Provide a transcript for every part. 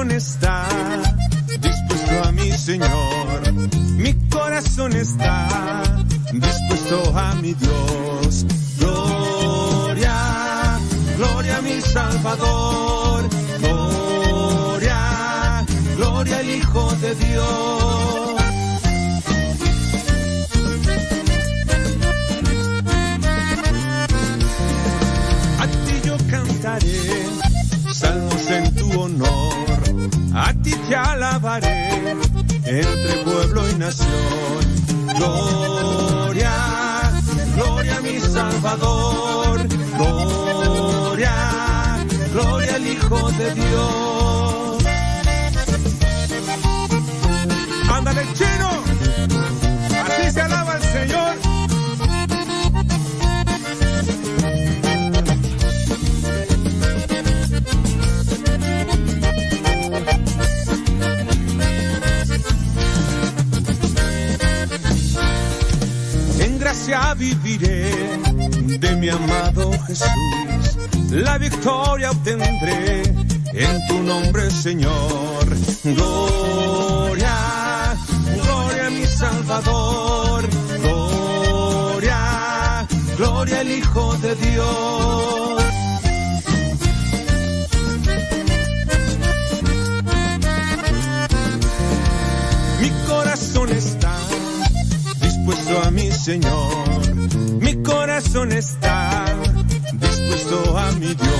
corazón está dispuesto a mi Señor. Mi corazón está dispuesto a mi Dios. Gloria, gloria a mi Salvador. Gloria, gloria al Hijo de Dios. Entre pueblo y nación. Gloria, gloria a mi Salvador. Gloria, gloria al Hijo de Dios. Ándale, chino. Gracia viviré de mi amado Jesús. La victoria obtendré en tu nombre, Señor. Gloria, gloria a mi Salvador. Gloria, gloria al Hijo de Dios. Corazón está dispuesto a mi Dios.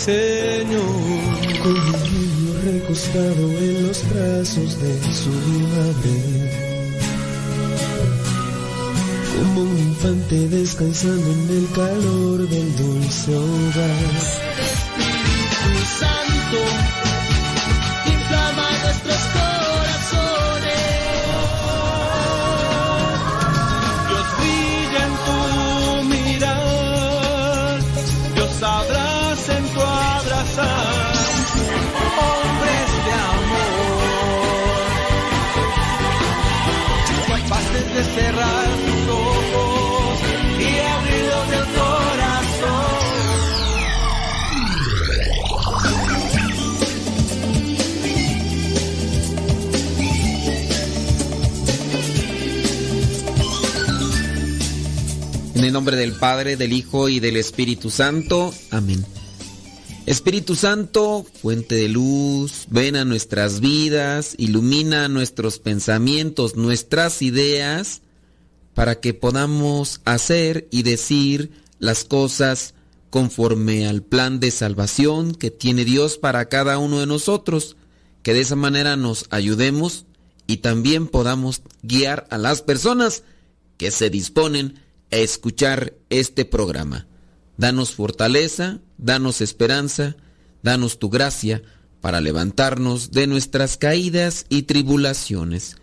Señor. Con un niño recostado en los brazos de su madre. Como un infante descansando en el calor del dulce hogar. Santo, cerrar tus ojos y abrirlos el corazón. En el nombre del Padre, del Hijo y del Espíritu Santo. Amén. Espíritu Santo, fuente de luz, ven a nuestras vidas, ilumina nuestros pensamientos, nuestras ideas, para que podamos hacer y decir las cosas conforme al plan de salvación que tiene Dios para cada uno de nosotros, que de esa manera nos ayudemos y también podamos guiar a las personas que se disponen a escuchar este programa. Danos fortaleza, danos esperanza, danos tu gracia para levantarnos de nuestras caídas y tribulaciones.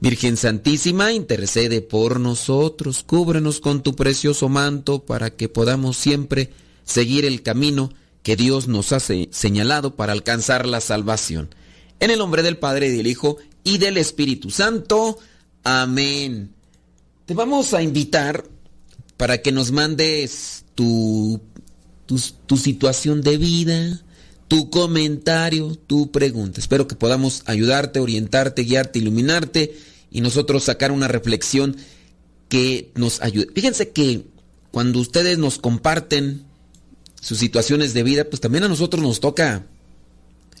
Virgen Santísima, intercede por nosotros, cúbrenos con tu precioso manto para que podamos siempre seguir el camino que Dios nos ha se- señalado para alcanzar la salvación. En el nombre del Padre, del Hijo y del Espíritu Santo. Amén. Te vamos a invitar para que nos mandes tu, tu, tu situación de vida, tu comentario, tu pregunta. Espero que podamos ayudarte, orientarte, guiarte, iluminarte y nosotros sacar una reflexión que nos ayude. Fíjense que cuando ustedes nos comparten sus situaciones de vida, pues también a nosotros nos toca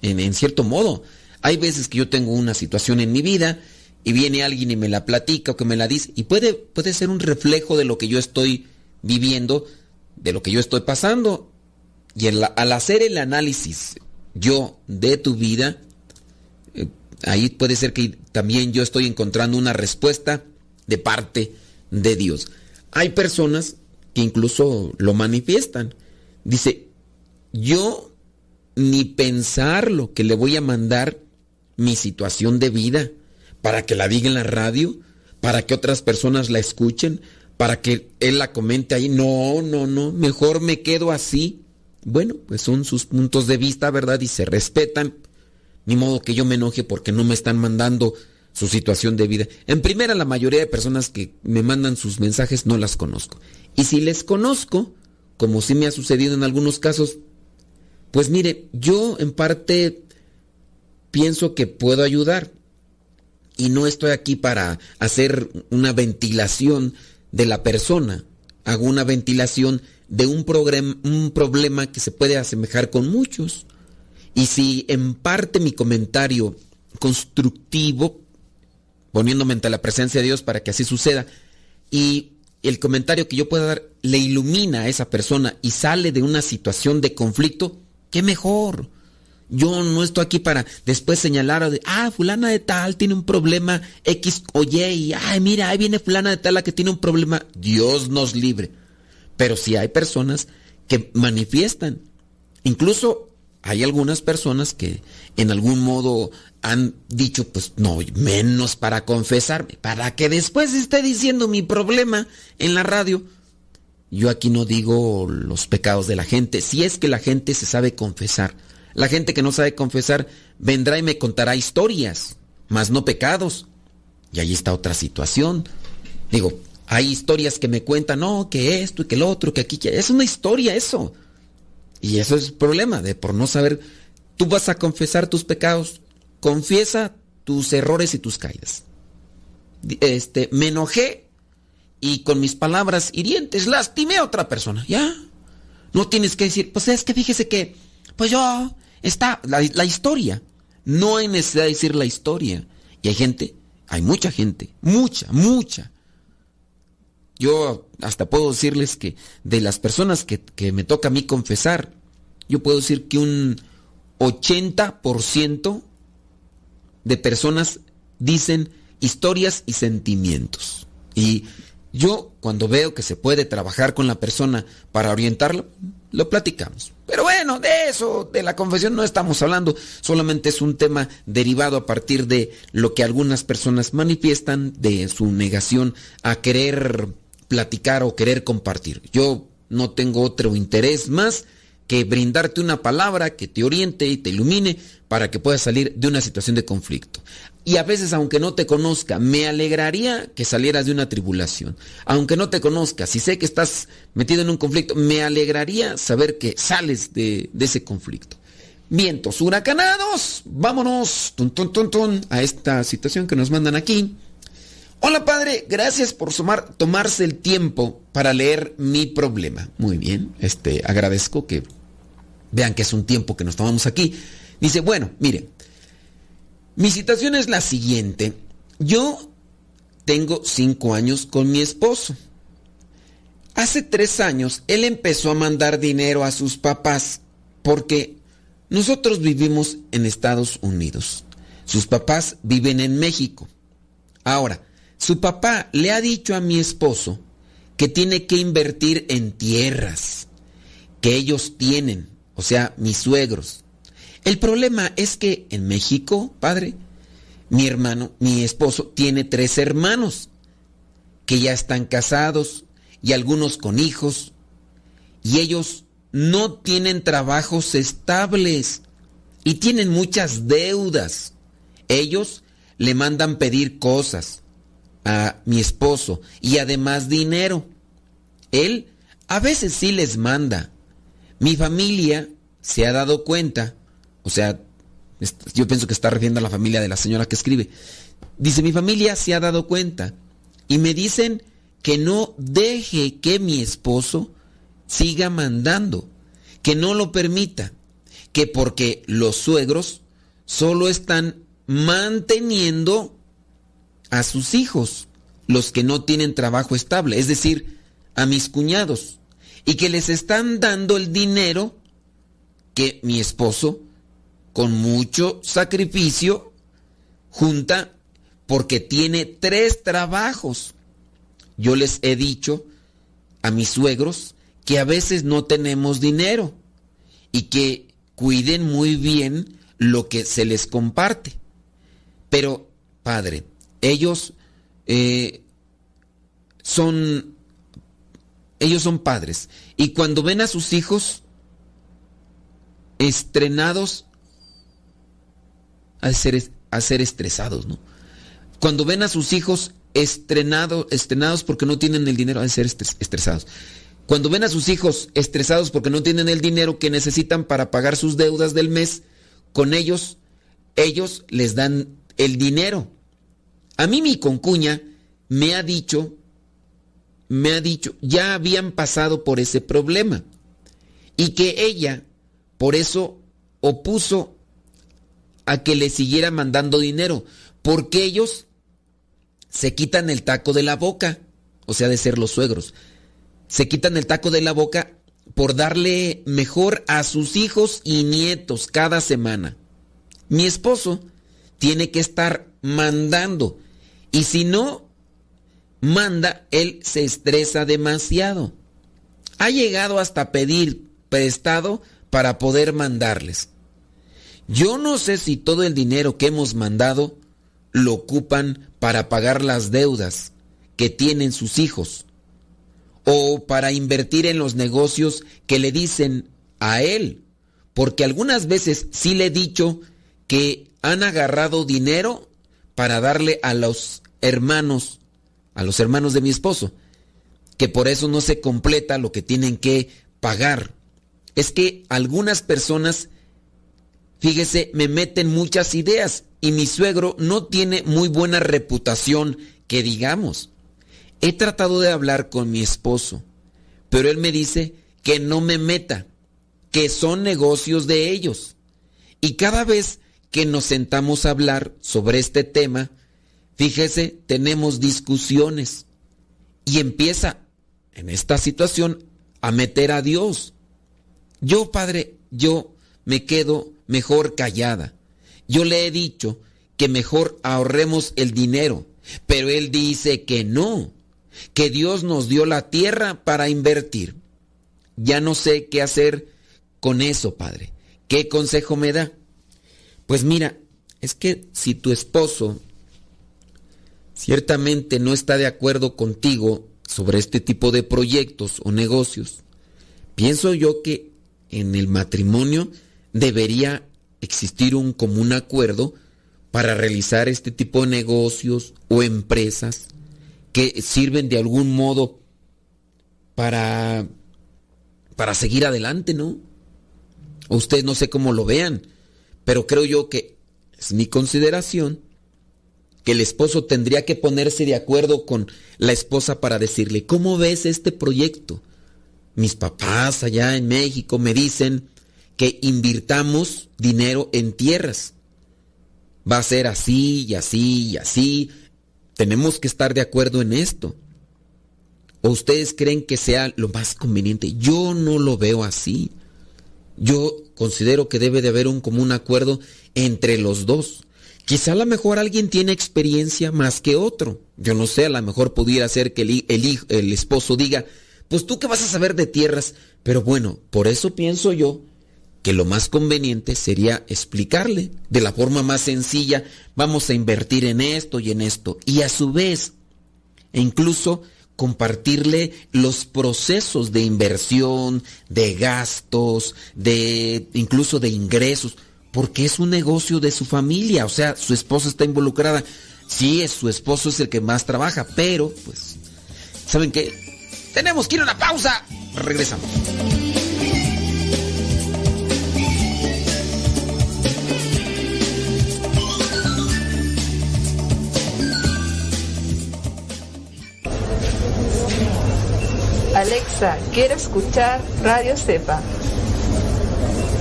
en, en cierto modo. Hay veces que yo tengo una situación en mi vida y viene alguien y me la platica o que me la dice y puede, puede ser un reflejo de lo que yo estoy viviendo, de lo que yo estoy pasando. Y al hacer el análisis yo de tu vida, eh, ahí puede ser que también yo estoy encontrando una respuesta de parte de Dios. Hay personas que incluso lo manifiestan. Dice, yo ni pensar lo que le voy a mandar mi situación de vida para que la diga en la radio, para que otras personas la escuchen, para que él la comente ahí. No, no, no, mejor me quedo así. Bueno, pues son sus puntos de vista, ¿verdad? Y se respetan. Ni modo que yo me enoje porque no me están mandando su situación de vida. En primera, la mayoría de personas que me mandan sus mensajes no las conozco. Y si les conozco, como sí me ha sucedido en algunos casos, pues mire, yo en parte pienso que puedo ayudar. Y no estoy aquí para hacer una ventilación de la persona. Hago una ventilación de un, un problema que se puede asemejar con muchos. Y si en parte mi comentario constructivo, poniéndome ante la presencia de Dios para que así suceda, y el comentario que yo pueda dar le ilumina a esa persona y sale de una situación de conflicto, qué mejor. Yo no estoy aquí para después señalar de, ah, fulana de tal tiene un problema X o Y, ay, mira, ahí viene fulana de tal la que tiene un problema. Dios nos libre. Pero si hay personas que manifiestan, incluso hay algunas personas que en algún modo han dicho, pues no, menos para confesarme, para que después esté diciendo mi problema en la radio. Yo aquí no digo los pecados de la gente, si es que la gente se sabe confesar. La gente que no sabe confesar vendrá y me contará historias, mas no pecados. Y ahí está otra situación. Digo, hay historias que me cuentan, no, que esto y que el otro, que aquí, que es una historia eso. Y eso es el problema de por no saber. Tú vas a confesar tus pecados, confiesa tus errores y tus caídas. Este, me enojé y con mis palabras hirientes lastimé a otra persona. Ya. No tienes que decir, pues es que fíjese que, pues yo, está la, la historia. No hay necesidad de decir la historia. Y hay gente, hay mucha gente, mucha, mucha. Yo hasta puedo decirles que de las personas que, que me toca a mí confesar, yo puedo decir que un 80% de personas dicen historias y sentimientos. Y yo cuando veo que se puede trabajar con la persona para orientarlo, lo platicamos. Pero bueno, de eso, de la confesión no estamos hablando, solamente es un tema derivado a partir de lo que algunas personas manifiestan de su negación a querer platicar o querer compartir. Yo no tengo otro interés más que brindarte una palabra que te oriente y te ilumine para que puedas salir de una situación de conflicto. Y a veces, aunque no te conozca, me alegraría que salieras de una tribulación. Aunque no te conozca, si sé que estás metido en un conflicto, me alegraría saber que sales de, ese conflicto. Vientos huracanados, vámonos a esta situación que nos mandan aquí. Hola padre, gracias por tomarse el tiempo para leer mi problema. Muy bien, este, agradezco que vean que es un tiempo que nos tomamos aquí. Dice, bueno, miren, mi situación es la siguiente. Yo tengo cinco años con mi esposo. Hace tres años él empezó a mandar dinero a sus papás porque nosotros vivimos en Estados Unidos. Sus papás viven en México. Ahora, su papá le ha dicho a mi esposo que tiene que invertir en tierras que ellos tienen, o sea, mis suegros. El problema es que en México, padre, mi hermano, mi esposo, tiene tres hermanos que ya están casados y algunos con hijos y ellos no tienen trabajos estables y tienen muchas deudas. Ellos le mandan pedir cosas a mi esposo y además dinero. Él a veces sí les manda. Mi familia se ha dado cuenta, o sea, yo pienso que está refiriendo a la familia de la señora que escribe. Dice, mi familia se ha dado cuenta y me dicen que no deje que mi esposo siga mandando, que no lo permita, que porque los suegros solo están manteniendo a sus hijos, los que no tienen trabajo estable, es decir, a mis cuñados, y que les están dando el dinero que mi esposo, con mucho sacrificio, junta porque tiene tres trabajos. Yo les he dicho a mis suegros que a veces no tenemos dinero y que cuiden muy bien lo que se les comparte. Pero, padre, ellos eh, son, ellos son padres. Y cuando ven a sus hijos estrenados, a ser, a ser estresados, ¿no? Cuando ven a sus hijos estrenados, estrenados porque no tienen el dinero, a ser estresados. Cuando ven a sus hijos estresados porque no tienen el dinero que necesitan para pagar sus deudas del mes, con ellos, ellos les dan el dinero. A mí mi concuña me ha dicho, me ha dicho, ya habían pasado por ese problema y que ella por eso opuso a que le siguiera mandando dinero, porque ellos se quitan el taco de la boca, o sea, de ser los suegros, se quitan el taco de la boca por darle mejor a sus hijos y nietos cada semana. Mi esposo tiene que estar mandando y si no manda, él se estresa demasiado. Ha llegado hasta pedir prestado para poder mandarles. Yo no sé si todo el dinero que hemos mandado lo ocupan para pagar las deudas que tienen sus hijos o para invertir en los negocios que le dicen a él, porque algunas veces sí le he dicho que han agarrado dinero para darle a los hermanos, a los hermanos de mi esposo, que por eso no se completa lo que tienen que pagar. Es que algunas personas, fíjese, me meten muchas ideas y mi suegro no tiene muy buena reputación, que digamos. He tratado de hablar con mi esposo, pero él me dice que no me meta, que son negocios de ellos. Y cada vez que nos sentamos a hablar sobre este tema, Fíjese, tenemos discusiones y empieza en esta situación a meter a Dios. Yo, Padre, yo me quedo mejor callada. Yo le he dicho que mejor ahorremos el dinero, pero él dice que no, que Dios nos dio la tierra para invertir. Ya no sé qué hacer con eso, padre. ¿Qué consejo me da? Pues mira, es que si tu esposo ciertamente no está de acuerdo contigo sobre este tipo de proyectos o negocios, pienso yo que en el matrimonio debería existir un común acuerdo para realizar este tipo de negocios o empresas que sirven de algún modo para para seguir adelante, ¿no? Ustedes no sé cómo lo vean, pero creo yo que es mi consideración que el esposo tendría que ponerse de acuerdo con la esposa para decirle, ¿cómo ves este proyecto? Mis papás allá en México me dicen que invirtamos dinero en tierras. Va a ser así y así y así. Tenemos que estar de acuerdo en esto. ¿O ustedes creen que sea lo más conveniente? Yo no lo veo así. Yo considero que debe de haber un común acuerdo entre los dos. Quizá a lo mejor alguien tiene experiencia más que otro. Yo no sé, a lo mejor pudiera ser que el, el, esposo diga, pues tú qué vas a saber de tierras. Pero bueno, por eso pienso yo que lo más conveniente sería explicarle de la forma más sencilla, vamos a invertir en esto y en esto. Y a su vez, e incluso compartirle los procesos de inversión, de gastos, de incluso de ingresos, porque es un negocio de su familia, o sea, su esposa está involucrada. Sí, es su esposo es el que más trabaja, pero pues ¿saben qué? Tenemos que ir a una pausa. Regresamos. Alexa, quiero escuchar Radio Cepa.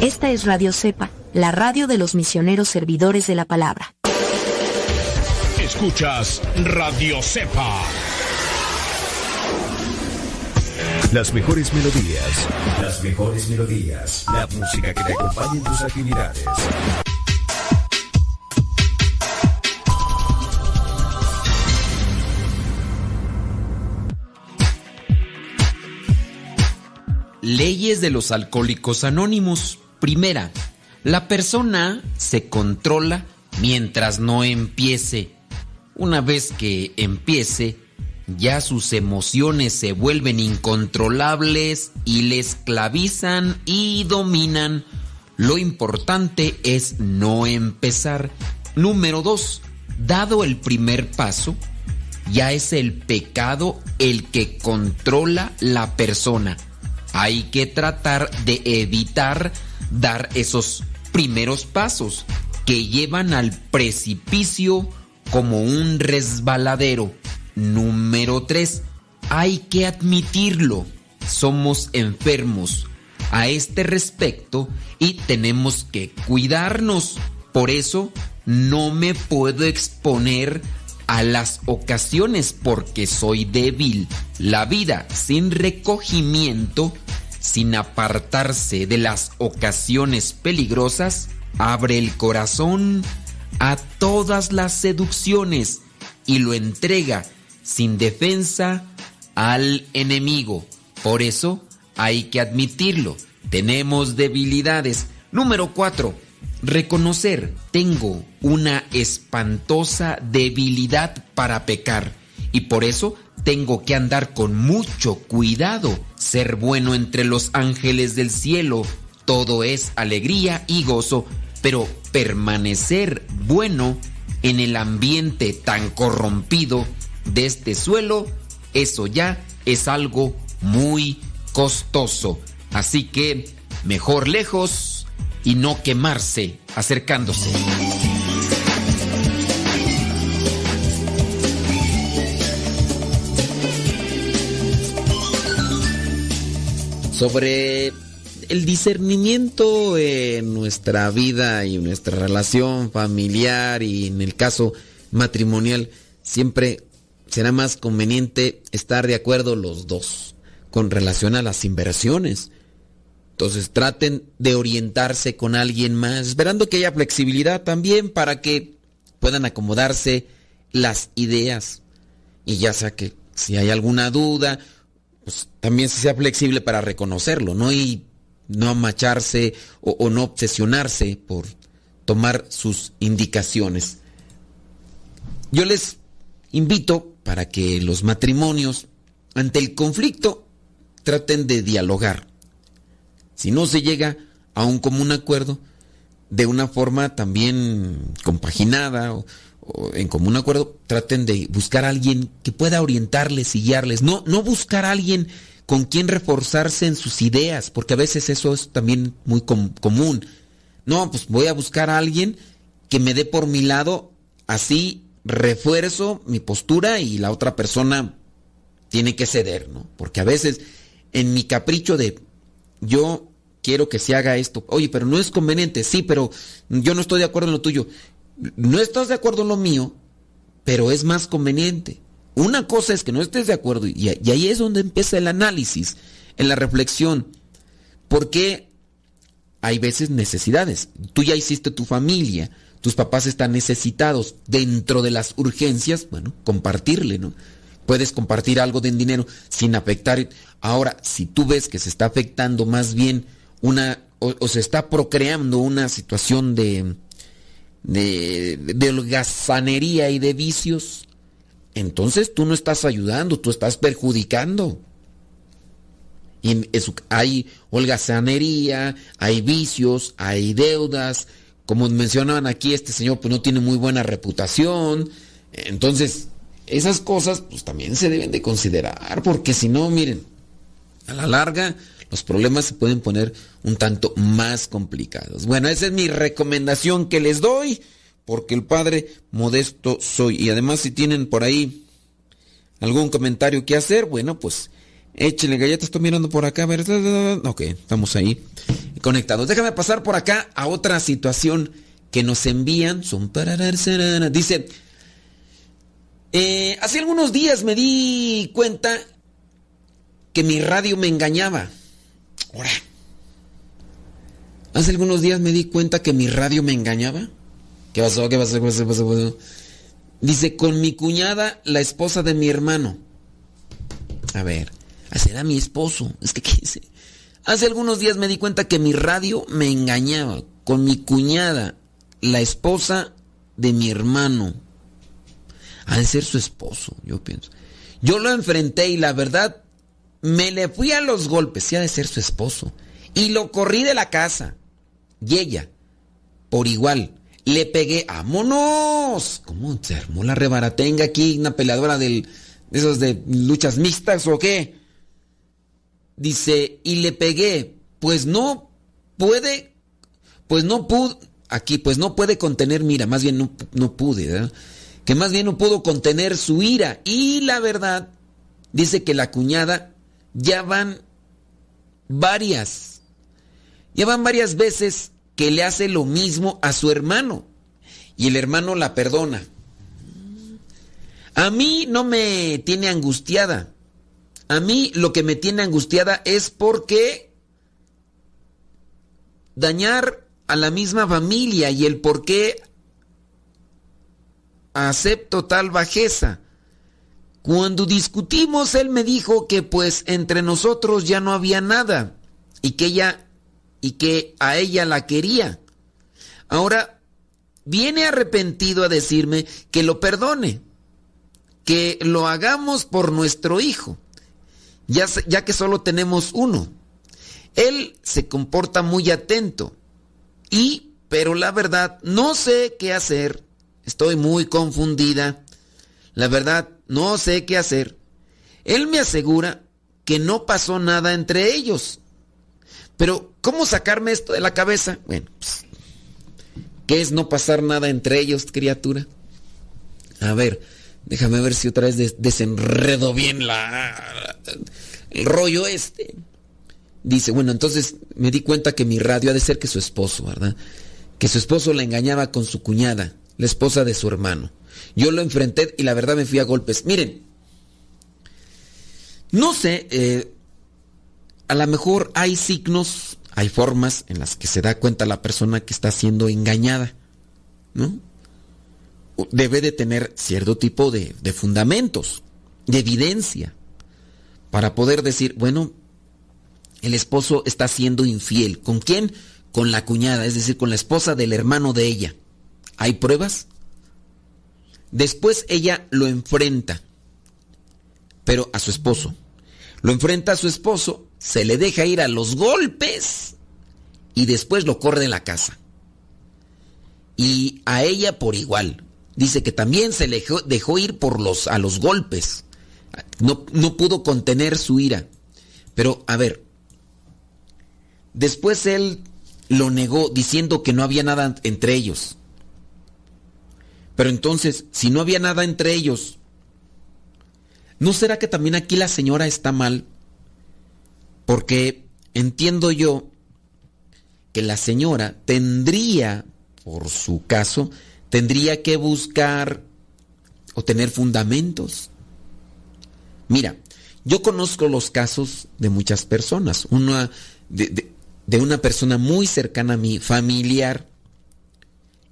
Esta es Radio Cepa, la radio de los misioneros servidores de la palabra. Escuchas Radio Cepa. Las mejores melodías. Las mejores melodías. La música que te acompaña en tus actividades. Leyes de los alcohólicos anónimos. Primera, la persona se controla mientras no empiece. Una vez que empiece, ya sus emociones se vuelven incontrolables y le esclavizan y dominan. Lo importante es no empezar. Número dos, dado el primer paso, ya es el pecado el que controla la persona hay que tratar de evitar dar esos primeros pasos que llevan al precipicio como un resbaladero. Número 3. Hay que admitirlo. Somos enfermos a este respecto y tenemos que cuidarnos. Por eso no me puedo exponer a las ocasiones porque soy débil. La vida sin recogimiento, sin apartarse de las ocasiones peligrosas, abre el corazón a todas las seducciones y lo entrega sin defensa al enemigo. Por eso hay que admitirlo. Tenemos debilidades. Número 4 reconocer, tengo una espantosa debilidad para pecar y por eso tengo que andar con mucho cuidado, ser bueno entre los ángeles del cielo, todo es alegría y gozo, pero permanecer bueno en el ambiente tan corrompido de este suelo, eso ya es algo muy costoso. Así que mejor lejos y no quemarse acercándose. Sobre el discernimiento en nuestra vida y nuestra relación familiar y en el caso matrimonial, siempre será más conveniente estar de acuerdo los dos con relación a las inversiones. Entonces traten de orientarse con alguien más, esperando que haya flexibilidad también para que puedan acomodarse las ideas. Y ya sea que si hay alguna duda, pues también sea flexible para reconocerlo, ¿no? Y no amacharse o, o no obsesionarse por tomar sus indicaciones. Yo les invito para que los matrimonios, ante el conflicto, traten de dialogar. Si no se llega a un común acuerdo, de una forma también compaginada o, en común acuerdo, traten de buscar a alguien que pueda orientarles y guiarles. No, no buscar a alguien con quien reforzarse en sus ideas, porque a veces eso es también muy com común. No, pues voy a buscar a alguien que me dé por mi lado, así refuerzo mi postura y la otra persona tiene que ceder, ¿no? Porque a veces en mi capricho de yo quiero que se haga esto, oye, pero no es conveniente, sí, pero yo no estoy de acuerdo en lo tuyo. No estás de acuerdo en lo mío, pero es más conveniente. Una cosa es que no estés de acuerdo y, ahí es donde empieza el análisis, en la reflexión. ¿Por qué hay veces necesidades? Tú ya hiciste tu familia, tus papás están necesitados dentro de las urgencias, bueno, compartirle, ¿no? Puedes compartir algo de dinero sin afectar. Ahora, si tú ves que se está afectando más bien una, o, se está procreando una situación de, de, holgazanería y de vicios, entonces tú no estás ayudando, tú estás perjudicando. Y hay holgazanería, hay vicios, hay deudas. Como mencionaban aquí, este señor pues no tiene muy buena reputación. Entonces, esas cosas pues también se deben de considerar, porque si no, miren, a la larga los problemas se pueden poner un tanto más complicados. Bueno, esa es mi recomendación que les doy, porque el padre modesto soy. Y además si tienen por ahí algún comentario que hacer, bueno, pues échenle galletas, estoy mirando por acá, ¿verdad? Ok, estamos ahí conectados. Déjame pasar por acá a otra situación que nos envían. Son Dice, eh, hace algunos días me di cuenta que mi radio me engañaba. Ahora, hace algunos días me di cuenta que mi radio me engañaba. ¿Qué pasó? ¿Qué pasó? ¿Qué pasó? ¿Qué pasó? Dice, con mi cuñada, la esposa de mi hermano. A ver, será mi esposo. Es que, ¿qué dice? Hace algunos días me di cuenta que mi radio me engañaba. Con mi cuñada, la esposa de mi hermano. Ha ser su esposo, yo pienso. Yo lo enfrenté y la verdad me le fui a los golpes, ha de ser su esposo. Y lo corrí de la casa. Y ella, por igual, le pegué, ¡vámonos! ¿Cómo se armó la rebaratenga aquí? ¿Una peleadora de esos de luchas mixtas o qué? Dice, y le pegué, pues no puede, pues no pude, aquí, pues no puede contener, mira, más bien no, no pude, ¿verdad? Que más bien no pudo contener su ira. Y la verdad, dice que la cuñada ya van varias, ya van varias veces que le hace lo mismo a su hermano. Y el hermano la perdona. A mí no me tiene angustiada. A mí lo que me tiene angustiada es porque dañar a la misma familia y el por qué acepto tal bajeza. Cuando discutimos, él me dijo que pues entre nosotros ya no había nada y que ella y que a ella la quería. Ahora viene arrepentido a decirme que lo perdone, que lo hagamos por nuestro hijo, ya, ya que solo tenemos uno. Él se comporta muy atento y, pero la verdad, no sé qué hacer. Estoy muy confundida. La verdad, no sé qué hacer. Él me asegura que no pasó nada entre ellos. Pero, ¿cómo sacarme esto de la cabeza? Bueno, pues, ¿qué es no pasar nada entre ellos, criatura? A ver, déjame ver si otra vez desenredo bien la, el rollo este. Dice, bueno, entonces me di cuenta que mi radio ha de ser que su esposo, ¿verdad? Que su esposo la engañaba con su cuñada, la esposa de su hermano. Yo lo enfrenté y la verdad me fui a golpes. Miren, no sé, eh, a lo mejor hay signos, hay formas en las que se da cuenta la persona que está siendo engañada, ¿no? Debe de tener cierto tipo de, de fundamentos, de evidencia, para poder decir, bueno, el esposo está siendo infiel. ¿Con quién? Con la cuñada, es decir, con la esposa del hermano de ella. ¿Hay pruebas? Después ella lo enfrenta, pero a su esposo. Lo enfrenta a su esposo, se le deja ir a los golpes y después lo corre de la casa. Y a ella por igual. Dice que también se le dejó, ir por los, a los golpes. No, no pudo contener su ira. Pero, a ver, después él lo negó diciendo que no había nada entre ellos. Pero entonces, si no había nada entre ellos, ¿no será que también aquí la señora está mal? Porque entiendo yo que la señora tendría, por su caso, tendría que buscar o tener fundamentos. Mira, yo conozco los casos de muchas personas. Una de, de una persona muy cercana a mí, familiar,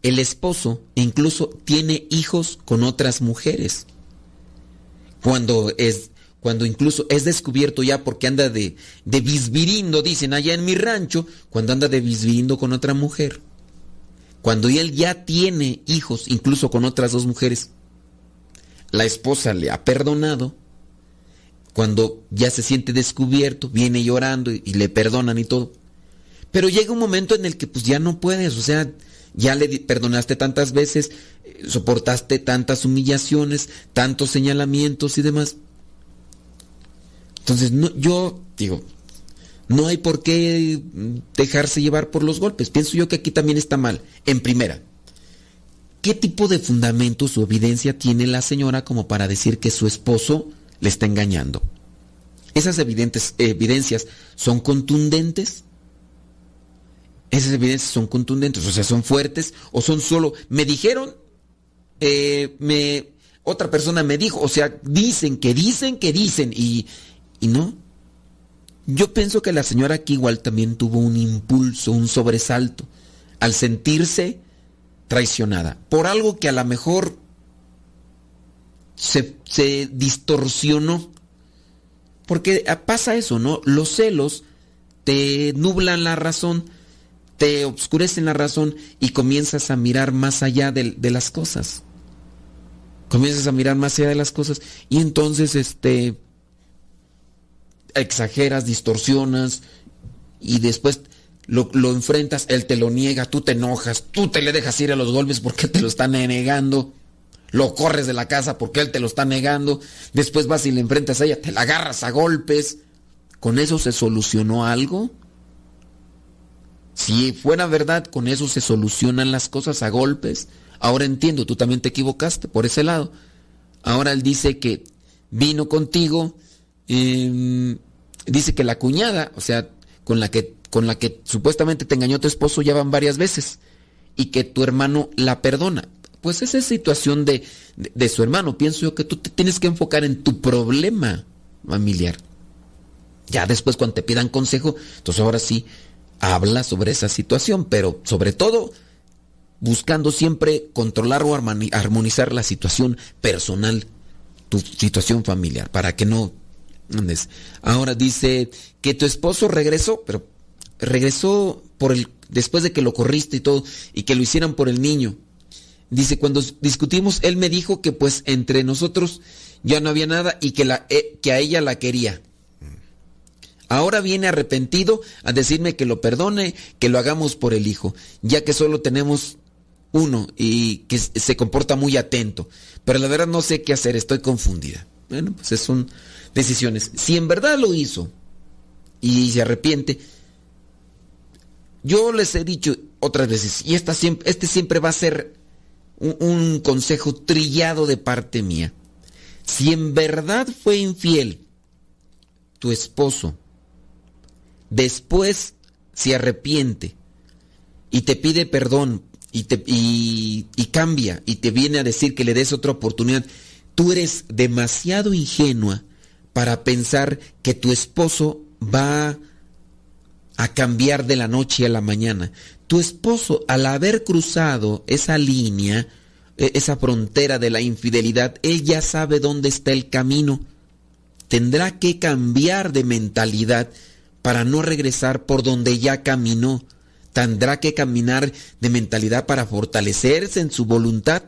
el esposo incluso tiene hijos con otras mujeres. Cuando es cuando incluso es descubierto ya porque anda de, de bisbirindo, dicen allá en mi rancho, cuando anda de bisbirindo con otra mujer. Cuando él ya tiene hijos, incluso con otras dos mujeres, la esposa le ha perdonado. Cuando ya se siente descubierto, viene llorando y, y le perdonan y todo. Pero llega un momento en el que pues ya no puedes, o sea, ya le perdonaste tantas veces, soportaste tantas humillaciones, tantos señalamientos y demás. Entonces, yo digo, no hay por qué dejarse llevar por los golpes. Pienso yo que aquí también está mal. En primera, ¿qué tipo de fundamentos o evidencia tiene la señora como para decir que su esposo le está engañando? ¿Esas evidentes, evidencias son contundentes? Esas evidencias son contundentes, o sea, son fuertes, o son solo, me dijeron, eh, me, otra persona me dijo, o sea, dicen que dicen que dicen, y, y no. Yo pienso que la señora aquí igual también tuvo un impulso, un sobresalto, al sentirse traicionada, por algo que a lo mejor se, se distorsionó. Porque pasa eso, ¿no? Los celos te nublan la razón te obscurecen la razón y comienzas a mirar más allá de, las cosas. Comienzas a mirar más allá de las cosas y entonces este exageras, distorsionas y después lo, lo, enfrentas, él te lo niega, tú te enojas, tú te le dejas ir a los golpes porque te lo está negando, lo corres de la casa porque él te lo está negando, después vas y le enfrentas a ella, te la agarras a golpes. ¿Con eso se solucionó algo? Si fuera verdad, con eso se solucionan las cosas a golpes. Ahora entiendo, tú también te equivocaste por ese lado. Ahora él dice que vino contigo, em, dice que la cuñada, o sea, con la que con la que supuestamente te engañó tu esposo ya van varias veces y que tu hermano la perdona. Pues esa es situación de, de su hermano. Pienso yo que tú te tienes que enfocar en tu problema familiar. Ya después cuando te pidan consejo, entonces ahora sí, habla sobre esa situación, pero sobre todo buscando siempre controlar o armonizar la situación personal, tu situación familiar, para que no andes. Ahora dice que tu esposo regresó, pero regresó por el después de que lo corriste y todo y que lo hicieran por el niño. Dice, cuando discutimos, él me dijo que pues entre nosotros ya no había nada y que, la, eh, que a ella la quería. Ahora viene arrepentido a decirme que lo perdone, que lo hagamos por el hijo, ya que solo tenemos uno y que se comporta muy atento. Pero la verdad no sé qué hacer, estoy confundida. Bueno, pues son decisiones. Si en verdad lo hizo y se arrepiente, yo les he dicho otras veces, y esta siempre, este siempre va a ser un, un consejo trillado de parte mía. Si en verdad fue infiel tu esposo, después se arrepiente y te pide perdón y, te, y, cambia y te viene a decir que le des otra oportunidad, tú eres demasiado ingenua para pensar que tu esposo va a cambiar de la noche a la mañana. Tu esposo, al haber cruzado esa línea, e, esa frontera de la infidelidad, él ya sabe dónde está el camino. Tendrá que cambiar de mentalidad para no regresar por donde ya caminó. Tendrá que caminar de mentalidad para fortalecerse en su voluntad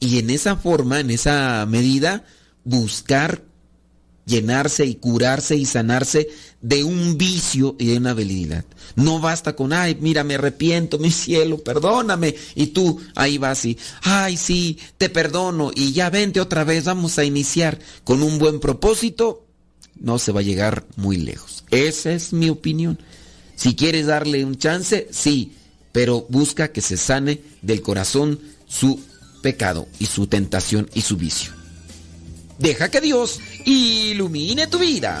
y en esa forma, en esa medida, buscar llenarse y curarse y sanarse de un vicio y de una habilidad. No basta con, ay, mira, me arrepiento, mi cielo, perdóname. Y tú ahí vas y, ay, sí, te perdono y ya vente otra vez, vamos a iniciar con un buen propósito. No se va a llegar muy lejos. Esa es mi opinión. Si quieres darle un chance, sí, pero busca que se sane del corazón su pecado y su tentación y su vicio. Deja que Dios ilumine tu vida.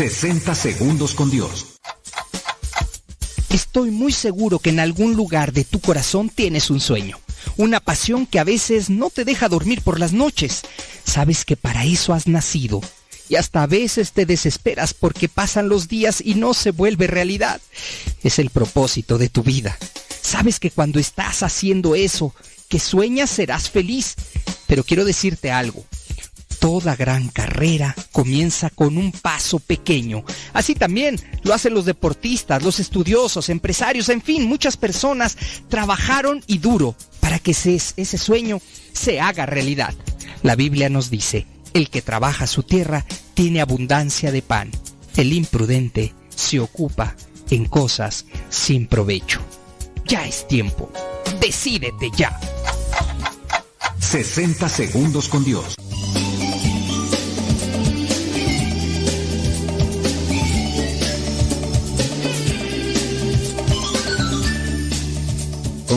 ...60 segundos con Dios. Estoy muy seguro que en algún lugar de tu corazón tienes un sueño una pasión que a veces no te deja dormir por las noches. Sabes que para eso has nacido y hasta a veces te desesperas porque pasan los días y no se vuelve realidad. Es el propósito de tu vida. Sabes que cuando estás haciendo eso, que sueñas serás feliz. Pero quiero decirte algo. Toda gran carrera comienza con un paso pequeño. Así también lo hacen los deportistas, los estudiosos, empresarios, en fin, muchas personas trabajaron y duro para que ese, ese sueño se haga realidad. La Biblia nos dice, el que trabaja su tierra tiene abundancia de pan. El imprudente se ocupa en cosas sin provecho. Ya es tiempo. Decídete ya. 60 segundos con Dios.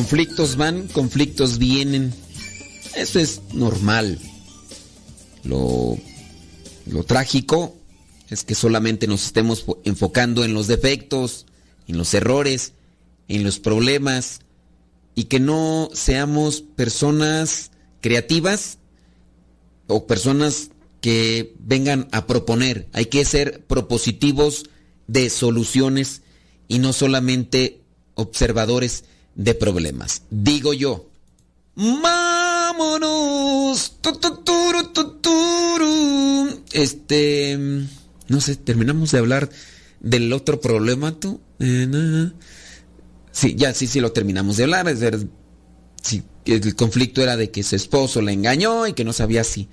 Conflictos van, conflictos vienen. Eso es normal. Lo, lo trágico es que solamente nos estemos enfocando en los defectos, en los errores, en los problemas y que no seamos personas creativas o personas que vengan a proponer. Hay que ser propositivos de soluciones y no solamente observadores de problemas. Digo yo. Vámonos. Este, no sé, terminamos de hablar del otro problema, tú. Sí, ya sí, sí lo terminamos de hablar. Es si el conflicto era de que su esposo la engañó y que no sabía si,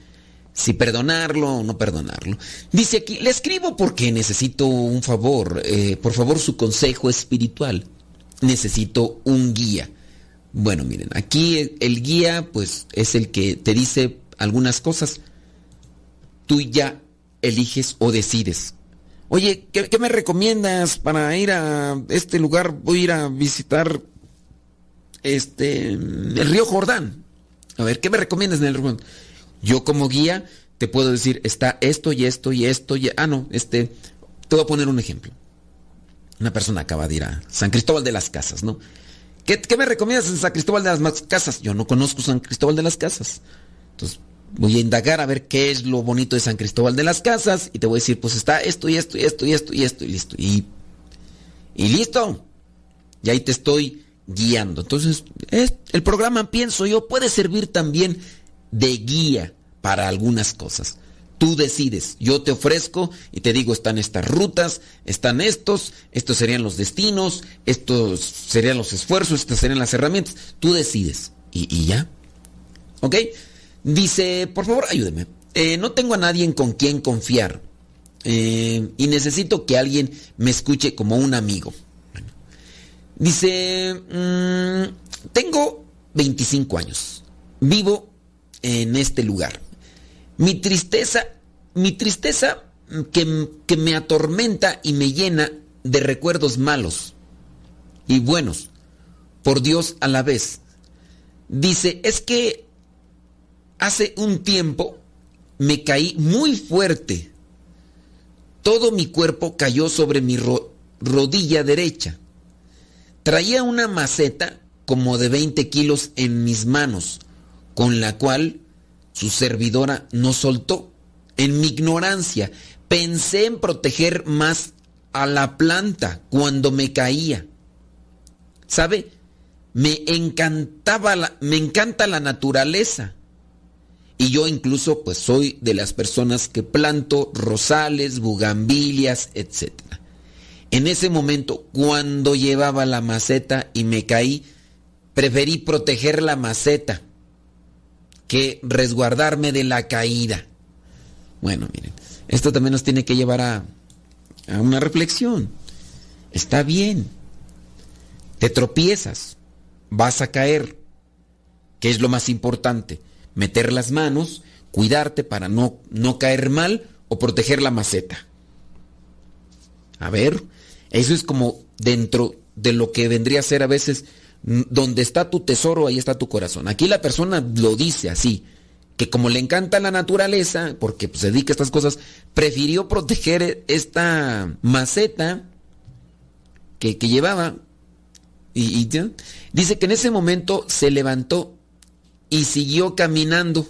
si perdonarlo o no perdonarlo. Dice aquí, le escribo porque necesito un favor, eh, por favor su consejo espiritual necesito un guía. Bueno, miren, aquí el guía pues es el que te dice algunas cosas. Tú ya eliges o decides. Oye, ¿qué, me recomiendas para ir a este lugar? Voy a ir a visitar este el río Jordán. A ver, ¿qué me recomiendas en el río Jordán? Yo como guía te puedo decir, está esto y esto y esto y... Ah, no, este... Te voy a poner un ejemplo. Una persona acaba de ir a San Cristóbal de las Casas, ¿no? ¿Qué, me recomiendas en San Cristóbal de las Casas? Yo no conozco San Cristóbal de las Casas. Entonces, voy a indagar a ver qué es lo bonito de San Cristóbal de las Casas y te voy a decir, pues está esto y esto y esto y esto y esto y listo. Y, listo. Y ahí te estoy guiando. Entonces, es, el programa, pienso yo, puede servir también de guía para algunas cosas. Tú decides, yo te ofrezco y te digo, están estas rutas, están estos, estos serían los destinos, estos serían los esfuerzos, estas serían las herramientas. Tú decides. Y, ya. ¿Ok? Dice, por favor, ayúdeme. Eh, no tengo a nadie con quien confiar. Eh, y necesito que alguien me escuche como un amigo. Dice, mmm, tengo 25 años. Vivo en este lugar. Mi tristeza, mi tristeza que, que me atormenta y me llena de recuerdos malos y buenos, por Dios a la vez. Dice, es que hace un tiempo me caí muy fuerte. Todo mi cuerpo cayó sobre mi ro rodilla derecha. Traía una maceta como de 20 kilos en mis manos, con la cual su servidora no soltó. En mi ignorancia pensé en proteger más a la planta cuando me caía. ¿Sabe? Me encantaba la, me encanta la naturaleza. Y yo incluso pues soy de las personas que planto rosales, bugambilias, etc. En ese momento, cuando llevaba la maceta y me caí, preferí proteger la maceta que resguardarme de la caída. Bueno, miren, esto también nos tiene que llevar a, a una reflexión. Está bien, te tropiezas, vas a caer. ¿Qué es lo más importante? Meter las manos, cuidarte para no, no caer mal o proteger la maceta. A ver, eso es como dentro de lo que vendría a ser a veces donde está tu tesoro, ahí está tu corazón. Aquí la persona lo dice así, que como le encanta la naturaleza, porque pues, se dedica a estas cosas, prefirió proteger esta maceta que, que llevaba. Y, dice que en ese momento se levantó y siguió caminando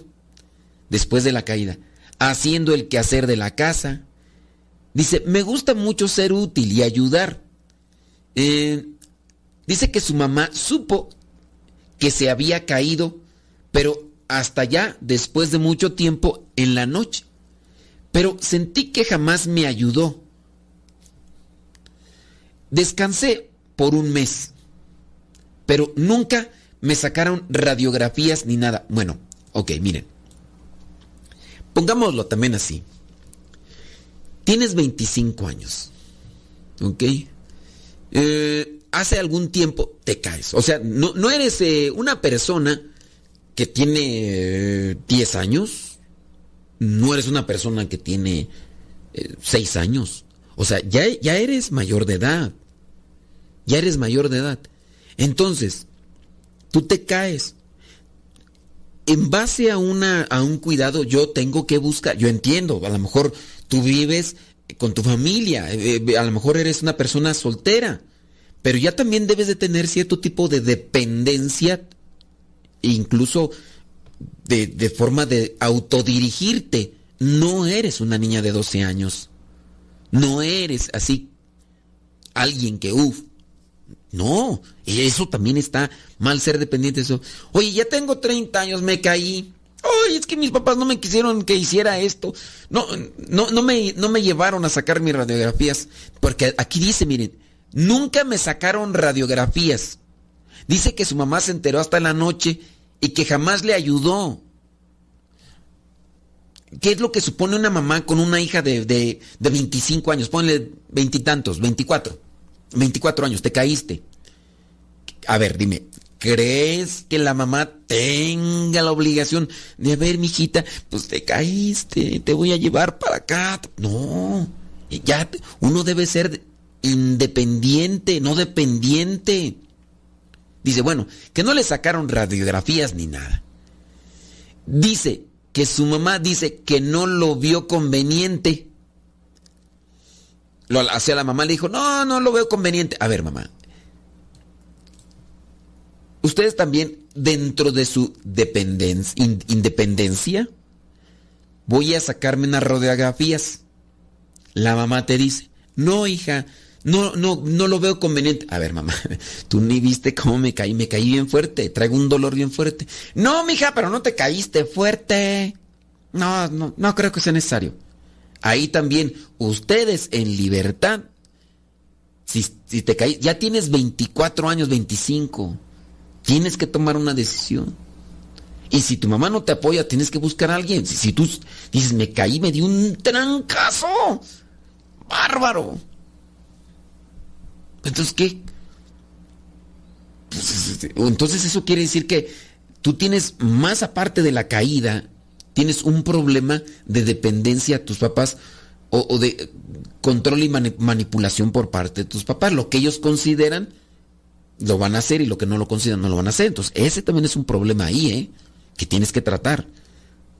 después de la caída, haciendo el quehacer de la casa. Dice, me gusta mucho ser útil y ayudar. Eh, Dice que su mamá supo que se había caído, pero hasta ya después de mucho tiempo en la noche. Pero sentí que jamás me ayudó. Descansé por un mes, pero nunca me sacaron radiografías ni nada. Bueno, ok, miren. Pongámoslo también así. Tienes 25 años, ¿ok? Eh, hace algún tiempo te caes. O sea, no, no eres eh, una persona que tiene 10 años, no eres una persona que tiene 6 años. O sea, ya, ya eres mayor de edad. Ya eres mayor de edad. Entonces, tú te caes. En base a, una, a un cuidado, yo tengo que buscar, yo entiendo, a lo mejor tú vives con tu familia, eh, a lo mejor eres una persona soltera pero ya también debes de tener cierto tipo de dependencia, incluso de, forma de autodirigirte. No eres una niña de 12 años. No eres así alguien que, uff, no, eso también está mal ser dependiente de eso. Oye, ya tengo 30 años, me caí. Oye, es que mis papás no me quisieron que hiciera esto. No, no, no, me, no me llevaron a sacar mis radiografías. Porque aquí dice, miren, Nunca me sacaron radiografías. Dice que su mamá se enteró hasta la noche y que jamás le ayudó. ¿Qué es lo que supone una mamá con una hija de, de, 25 años? Ponle veintitantos, 24. 24 años, te caíste. A ver, dime, ¿crees que la mamá tenga la obligación de, a ver, mijita, pues te caíste, te voy a llevar para acá? No. Ya uno debe ser independiente, no dependiente. Dice, bueno, que no le sacaron radiografías ni nada. Dice que su mamá dice que no lo vio conveniente. Lo hacia la mamá le dijo, no, no lo veo conveniente. A ver, mamá. Ustedes también, dentro de su dependencia, independencia, voy a sacarme unas radiografías. La mamá te dice, no, hija, no, no, no lo veo conveniente. A ver, mamá, tú ni viste cómo me caí, me caí bien fuerte, traigo un dolor bien fuerte. No, mija, pero no te caíste fuerte. No, no, no creo que sea necesario. Ahí también, ustedes en libertad, si, si te caí, ya tienes 24 años, 25, tienes que tomar una decisión. Y si tu mamá no te apoya, tienes que buscar a alguien. Si, si tú dices, me caí, me di un trancazo, bárbaro entonces, ¿qué? Pues, entonces eso quiere decir que tú tienes más aparte de la caída, tienes un problema de dependencia a tus papás o, de control y manipulación por parte de tus papás. Lo que ellos consideran lo van a hacer y lo que no lo consideran no lo van a hacer. Entonces, ese también es un problema ahí, ¿eh? Que tienes que tratar.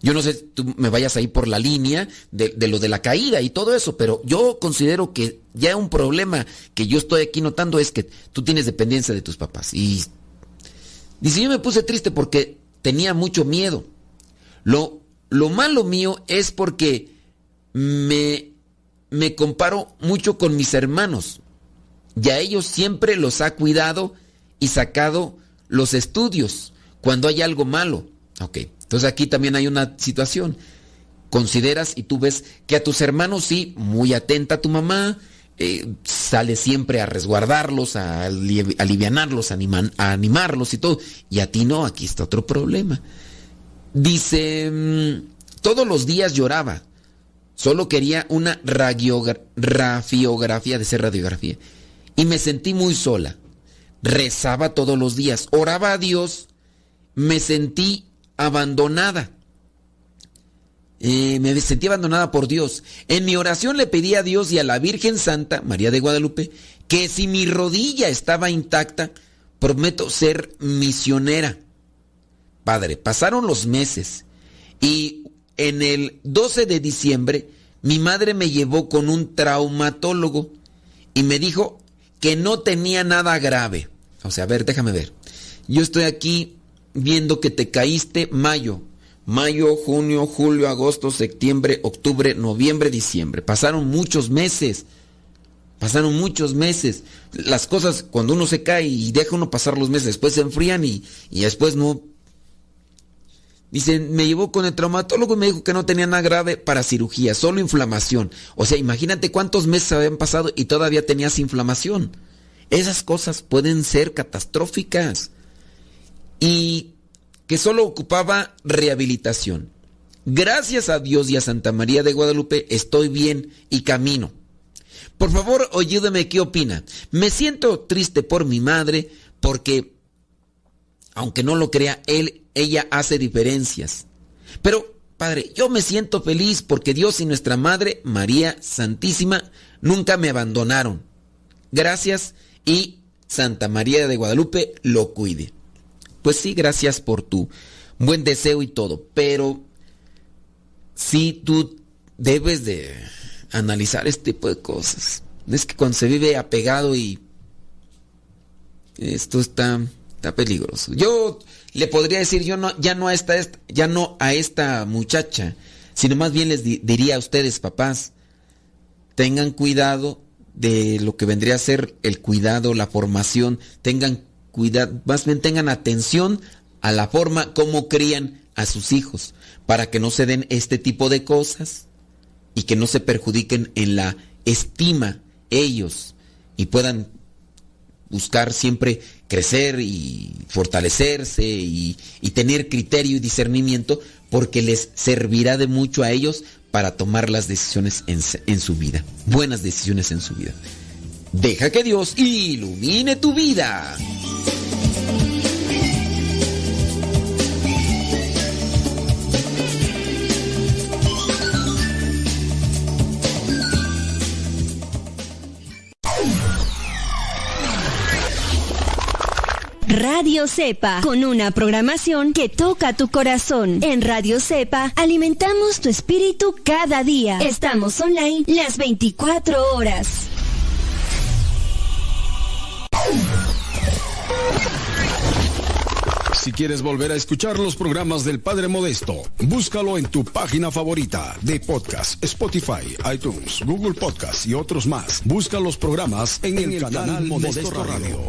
Yo no sé tú me vayas ahí por la línea de, lo de la caída y todo eso, pero yo considero que ya un problema que yo estoy aquí notando es que tú tienes dependencia de tus papás. Y dice, yo me puse triste porque tenía mucho miedo. Lo, lo malo mío es porque me, me comparo mucho con mis hermanos. Y a ellos siempre los ha cuidado y sacado los estudios cuando hay algo malo. Ok. Entonces aquí también hay una situación. Consideras y tú ves que a tus hermanos sí, muy atenta a tu mamá, eh, sale siempre a resguardarlos, a alivianarlos, a, a animarlos y todo. Y a ti no, aquí está otro problema. Dice, mm, todos los días lloraba. Solo quería una radiografía, de ser radiografía. Y me sentí muy sola. Rezaba todos los días, oraba a Dios, me sentí abandonada. Eh, me sentí abandonada por Dios. En mi oración le pedí a Dios y a la Virgen Santa, María de Guadalupe, que si mi rodilla estaba intacta, prometo ser misionera. Padre, pasaron los meses y en el 12 de diciembre mi madre me llevó con un traumatólogo y me dijo que no tenía nada grave. O sea, a ver, déjame ver. Yo estoy aquí viendo que te caíste mayo, mayo, junio, julio, agosto, septiembre, octubre, noviembre, diciembre. Pasaron muchos meses. Pasaron muchos meses. Las cosas, cuando uno se cae y deja uno pasar los meses, después se enfrían y, y después no. Dice, me llevó con el traumatólogo y me dijo que no tenía nada grave para cirugía, solo inflamación. O sea, imagínate cuántos meses habían pasado y todavía tenías inflamación. Esas cosas pueden ser catastróficas y que solo ocupaba rehabilitación. Gracias a Dios y a Santa María de Guadalupe estoy bien y camino. Por favor, ayúdeme, ¿qué opina? Me siento triste por mi madre porque, aunque no lo crea, él, ella hace diferencias. Pero, Padre, yo me siento feliz porque Dios y nuestra Madre, María Santísima, nunca me abandonaron. Gracias y Santa María de Guadalupe lo cuide pues sí, gracias por tu buen deseo y todo, pero sí tú debes de analizar este tipo de cosas. Es que cuando se vive apegado y esto está, está peligroso. Yo le podría decir, yo no, ya no a esta, ya no a esta muchacha, sino más bien les diría a ustedes, papás, tengan cuidado de lo que vendría a ser el cuidado, la formación, tengan cuidado, más bien tengan atención a la forma como crían a sus hijos, para que no se den este tipo de cosas y que no se perjudiquen en la estima ellos y puedan buscar siempre crecer y fortalecerse y, tener criterio y discernimiento porque les servirá de mucho a ellos para tomar las decisiones en, en su vida, buenas decisiones en su vida. Deja que Dios ilumine tu vida. Radio Cepa, con una programación que toca tu corazón. En Radio Cepa alimentamos tu espíritu cada día. Estamos online las 24 horas. Si quieres volver a escuchar los programas del Padre Modesto, búscalo en tu página favorita de podcast, Spotify, iTunes, Google Podcast y otros más. Busca los programas en, el, canal, Modesto, Radio.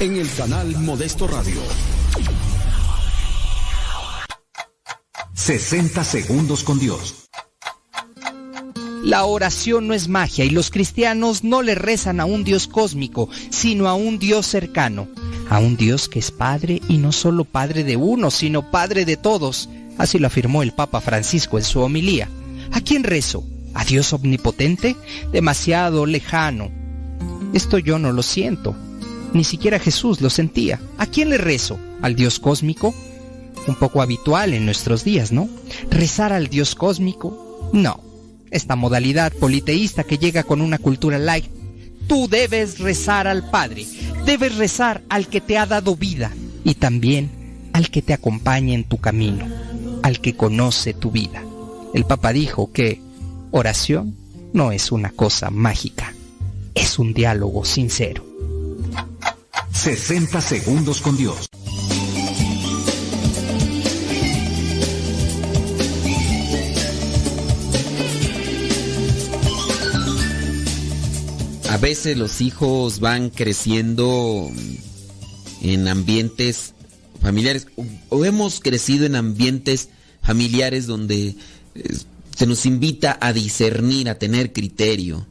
En el canal Modesto Radio. 60 segundos con Dios. La oración no es magia y los cristianos no le rezan a un Dios cósmico, sino a un Dios cercano a un Dios que es Padre y no solo Padre de uno, sino Padre de todos. Así lo afirmó el Papa Francisco en su homilía. ¿A quién rezo? ¿A Dios omnipotente? Demasiado lejano. Esto yo no lo siento. Ni siquiera Jesús lo sentía. ¿A quién le rezo? ¿Al Dios cósmico? Un poco habitual en nuestros días, ¿no? ¿Rezar al Dios cósmico? No. Esta modalidad politeísta que llega con una cultura light. Tú debes rezar al Padre Debes rezar al que te ha dado vida y también al que te acompaña en tu camino, al que conoce tu vida. El Papa dijo que oración no es una cosa mágica, es un diálogo sincero. 60 segundos con Dios. A veces los hijos van creciendo en ambientes familiares o hemos crecido en ambientes familiares donde se nos invita a discernir, a tener criterio.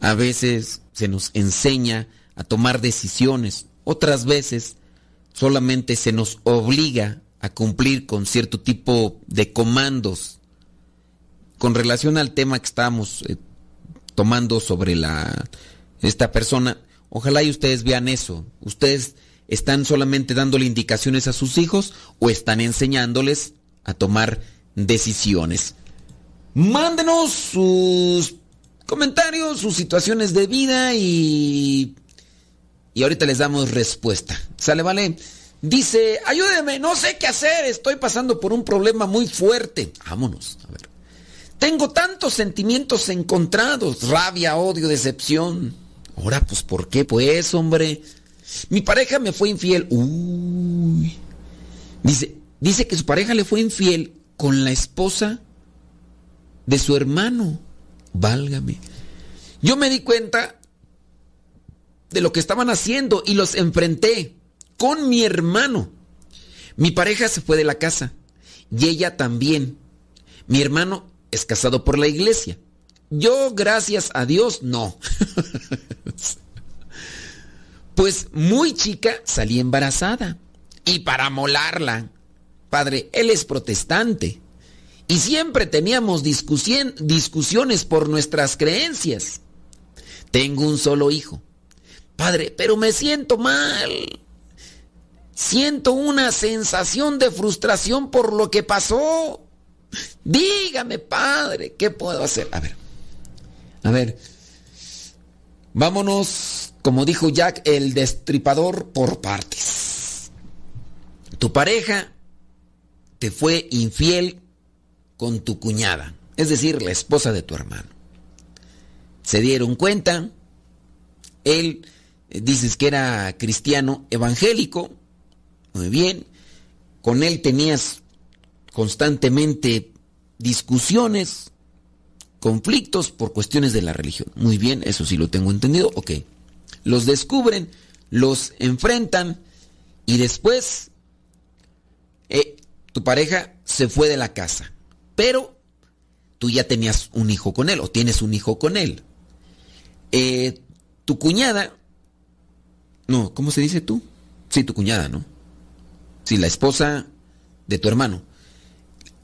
A veces se nos enseña a tomar decisiones, otras veces solamente se nos obliga a cumplir con cierto tipo de comandos. Con relación al tema que estamos eh, tomando sobre la esta persona, ojalá y ustedes vean eso. Ustedes están solamente dándole indicaciones a sus hijos o están enseñándoles a tomar decisiones. Mándenos sus comentarios, sus situaciones de vida y y ahorita les damos respuesta. ¿Sale, vale? Dice, ayúdeme, no sé qué hacer, estoy pasando por un problema muy fuerte. Vámonos, a ver. Tengo tantos sentimientos encontrados, rabia, odio, decepción. Ahora, pues, ¿por qué? Pues, hombre. Mi pareja me fue infiel. Uy. Dice, dice que su pareja le fue infiel con la esposa de su hermano. Válgame. Yo me di cuenta de lo que estaban haciendo y los enfrenté con mi hermano. Mi pareja se fue de la casa y ella también. Mi hermano es casado por la iglesia. Yo, gracias a Dios, no. pues muy chica salí embarazada. Y para molarla, padre, él es protestante. Y siempre teníamos discusiones por nuestras creencias. Tengo un solo hijo. Padre, pero me siento mal. Siento una sensación de frustración por lo que pasó. Dígame, padre, ¿qué puedo hacer? A ver, a ver, vámonos, como dijo Jack, el destripador por partes. Tu pareja te fue infiel con tu cuñada, es decir, la esposa de tu hermano. Se dieron cuenta, él eh, dices que era cristiano evangélico, muy bien, con él tenías constantemente discusiones, conflictos por cuestiones de la religión. Muy bien, eso sí lo tengo entendido. Ok. Los descubren, los enfrentan y después eh, tu pareja se fue de la casa. Pero tú ya tenías un hijo con él o tienes un hijo con él. Eh, tu cuñada, no, ¿cómo se dice tú? Sí, tu cuñada, ¿no? Sí, la esposa de tu hermano.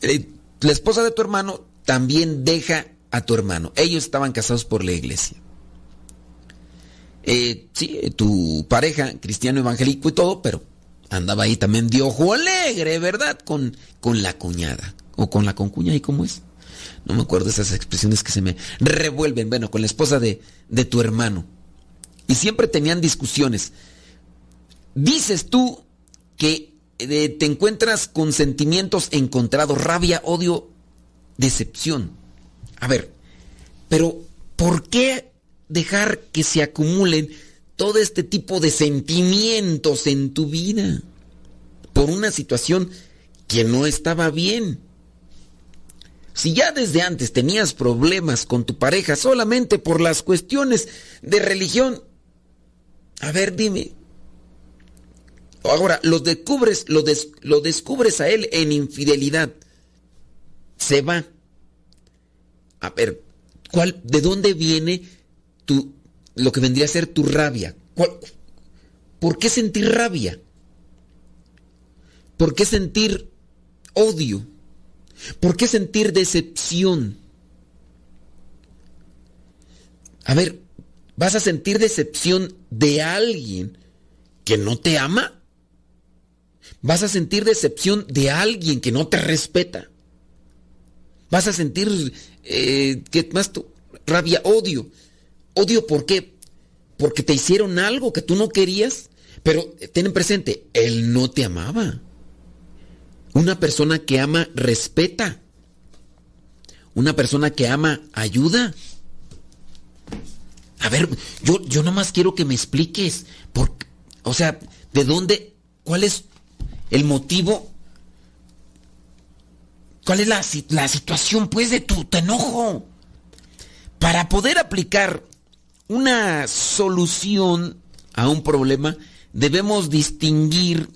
Eh, la esposa de tu hermano también deja a tu hermano. Ellos estaban casados por la iglesia. Eh, sí, tu pareja, cristiano evangélico y todo, pero andaba ahí también de ojo alegre, ¿verdad? Con, con la cuñada. O con la concuña, ¿y cómo es? No me acuerdo esas expresiones que se me revuelven. Bueno, con la esposa de, de tu hermano. Y siempre tenían discusiones. dices tú que eh, te encuentras con sentimientos encontrados, rabia, odio, decepción. A ver, pero ¿por qué dejar que se acumulen todo este tipo de sentimientos en tu vida? Por una situación que no estaba bien. Si ya desde antes tenías problemas con tu pareja solamente por las cuestiones de religión, a ver, dime. Ahora, lo descubres, lo, lo descubres a él en infidelidad. Se va. A ver, ¿cuál, ¿de dónde viene tu, lo que vendría a ser tu rabia? ¿Por qué sentir rabia? ¿Por qué sentir odio? ¿Por qué sentir decepción? A ver, ¿vas a sentir decepción de alguien que no te ama? ¿Vas a sentir decepción de alguien que no te respeta? ¿Vas a sentir, eh, ¿qué más tú? Rabia, odio. ¿Odio por qué? Porque te hicieron algo que tú no querías, pero ten presente, él no te amaba. Una persona que ama respeta. Una persona que ama ayuda. A ver, yo, yo nomás quiero que me expliques. Por, o sea, ¿de dónde? ¿Cuál es el motivo? ¿Cuál es la, situación, pues, de tu, tu enojo? Para poder aplicar una solución a un problema, debemos distinguir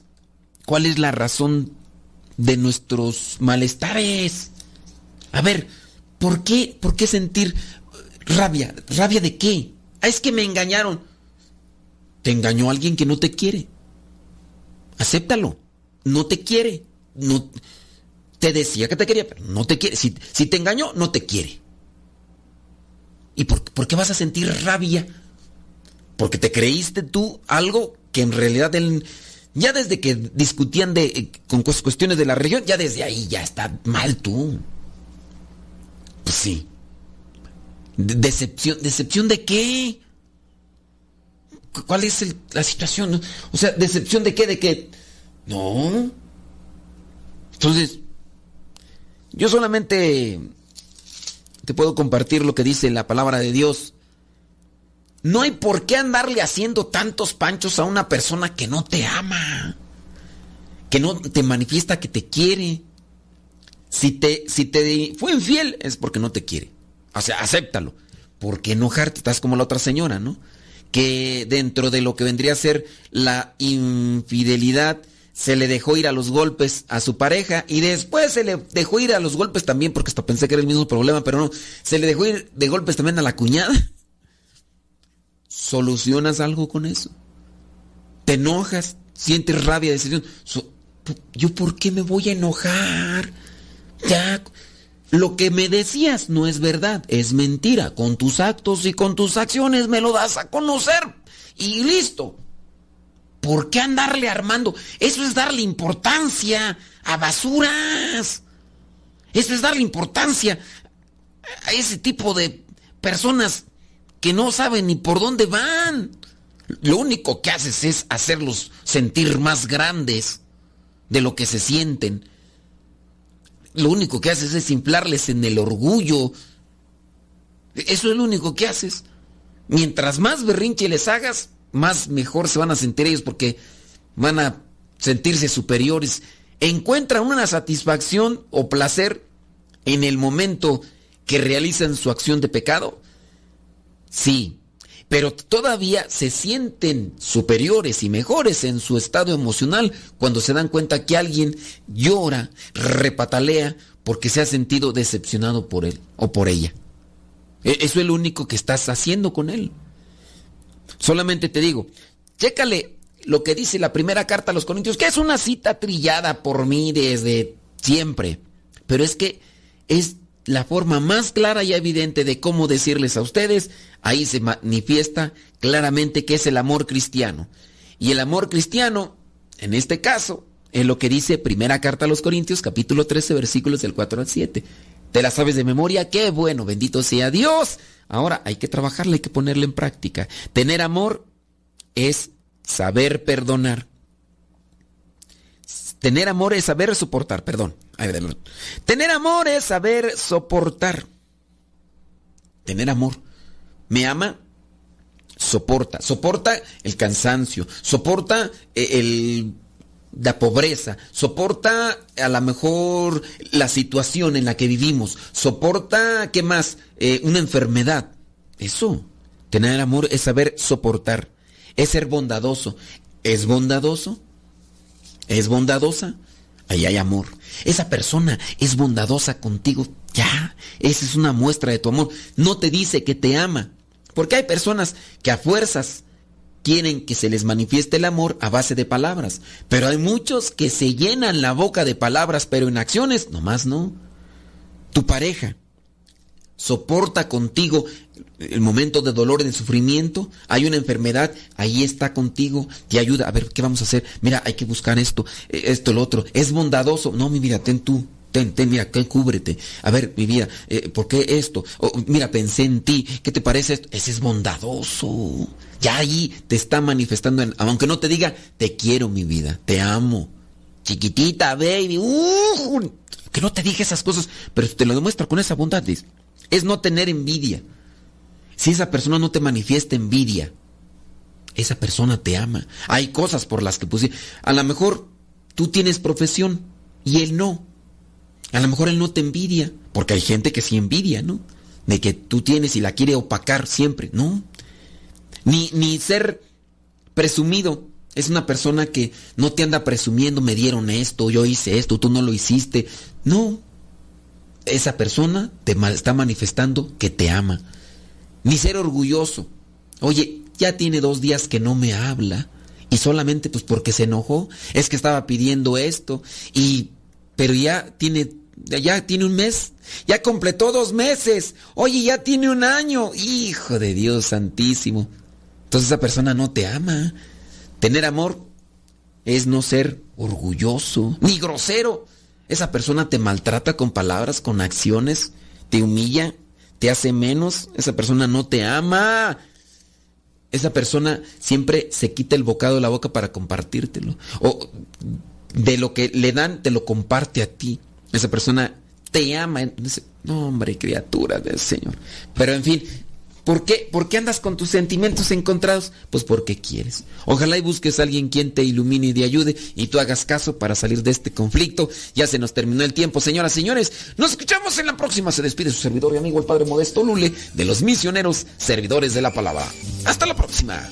cuál es la razón de nuestros malestares. A ver, ¿por qué, por qué sentir rabia? ¿Rabia de qué? Ah, es que me engañaron. Te engañó alguien que no te quiere. Acéptalo. No te quiere. No te decía que te quería, pero no te quiere. Si, si te engañó, no te quiere. ¿Y por, qué vas a sentir rabia? Porque te creíste tú algo que en realidad él ya desde que discutían de, eh, con cuestiones de la región, ya desde ahí ya está mal tú. Pues sí. Decepción, ¿decepción de qué? ¿Cuál es la situación? O sea, ¿decepción de qué? ¿De qué? No. Entonces, yo solamente te puedo compartir lo que dice la palabra de Dios no hay por qué andarle haciendo tantos panchos a una persona que no te ama, que no te manifiesta que te quiere. Si te, si te fue infiel es porque no te quiere. O sea, acéptalo. ¿Por qué enojarte? Estás como la otra señora, ¿no? Que dentro de lo que vendría a ser la infidelidad, se le dejó ir a los golpes a su pareja y después se le dejó ir a los golpes también, porque hasta pensé que era el mismo problema, pero no, se le dejó ir de golpes también a la cuñada. ¿Solucionas algo con eso? ¿Te enojas? ¿Sientes rabia, decisión? ¿Yo por qué me voy a enojar? Ya, lo que me decías no es verdad, es mentira. Con tus actos y con tus acciones me lo das a conocer. Y listo. ¿Por qué andarle armando? Eso es darle importancia a basuras. Eso es darle importancia a ese tipo de personas que no saben ni por dónde van. Lo único que haces es hacerlos sentir más grandes de lo que se sienten. Lo único que haces es inflarles en el orgullo. Eso es lo único que haces. Mientras más berrinche les hagas, más mejor se van a sentir ellos porque van a sentirse superiores. Encuentran una satisfacción o placer en el momento que realizan su acción de pecado Sí, pero todavía se sienten superiores y mejores en su estado emocional cuando se dan cuenta que alguien llora, repatalea porque se ha sentido decepcionado por él o por ella. E-, eso es lo único que estás haciendo con él. Solamente te digo, chécale lo que dice la primera carta a los Corintios, que es una cita trillada por mí desde siempre, pero es que es la forma más clara y evidente de cómo decirles a ustedes, ahí se manifiesta claramente que es el amor cristiano. Y el amor cristiano, en este caso, es lo que dice primera carta a los Corintios, capítulo 13, versículos del 4 al 7. ¿Te la sabes de memoria? Qué bueno, bendito sea Dios. Ahora hay que trabajarla, hay que ponerla en práctica. Tener amor es saber perdonar. Tener amor es saber soportar, perdón. Ay. Tener amor es saber soportar. Tener amor. ¿Me ama? Soporta. Soporta el cansancio. Soporta eh, el, la pobreza. Soporta a lo mejor la situación en la que vivimos. Soporta, ¿qué más? Eh, una enfermedad. Eso. Tener amor es saber soportar. Es ser bondadoso. ¿Es bondadoso? ¿Es bondadosa? Ahí hay amor. Esa persona es bondadosa contigo. Ya, esa es una muestra de tu amor. No te dice que te ama. Porque hay personas que a fuerzas quieren que se les manifieste el amor a base de palabras. Pero hay muchos que se llenan la boca de palabras, pero en acciones nomás no. Tu pareja soporta contigo el momento de dolor, de sufrimiento, hay una enfermedad, ahí está contigo, te ayuda. A ver, ¿qué vamos a hacer? Mira, hay que buscar esto, eh, esto, lo otro. Es bondadoso. No, mi vida, ten tú. Ten, ten, mira, que cúbrete. A ver, mi vida, eh, ¿por qué esto? mira, pensé en ti. ¿Qué te parece esto? Ese es bondadoso. Ya ahí te está manifestando, aunque no te diga, te quiero, mi vida, te amo. Chiquitita, baby. Uh, que no te diga esas cosas, pero te lo demuestra con esa bondad. Es no tener envidia. Si esa persona no te manifiesta envidia, esa persona te ama. Hay cosas por las que pues, a lo mejor tú tienes profesión y él no. A lo mejor él no te envidia, porque hay gente que sí envidia, ¿no? De que tú tienes y la quiere opacar siempre, ¿no? Ni, ni ser presumido. Es una persona que no te anda presumiendo, me dieron esto, yo hice esto, tú no lo hiciste. No. Esa persona te está manifestando que te ama ni ser orgulloso. Oye, ya tiene dos días que no me habla y solamente pues porque se enojó, es que estaba pidiendo esto y pero ya tiene ya tiene un mes, ya completó dos meses, oye, ya tiene un año, hijo de Dios santísimo. Entonces esa persona no te ama. Tener amor es no ser orgulloso, ni grosero. Esa persona te maltrata con palabras, con acciones, te humilla te hace menos, esa persona no te ama. Esa persona siempre se quita el bocado de la boca para compartírtelo. O de lo que le dan, te lo comparte a ti. Esa persona te ama. No, hombre, criatura del Señor. Pero en fin, ¿Por qué? ¿Por qué andas con tus sentimientos encontrados? Pues porque quieres. Ojalá y busques a alguien quien te ilumine y te ayude y tú hagas caso para salir de este conflicto. Ya se nos terminó el tiempo, señoras señores. Nos escuchamos en la próxima. Se despide su servidor y amigo el Padre Modesto Lule de los misioneros servidores de la palabra. Hasta la próxima.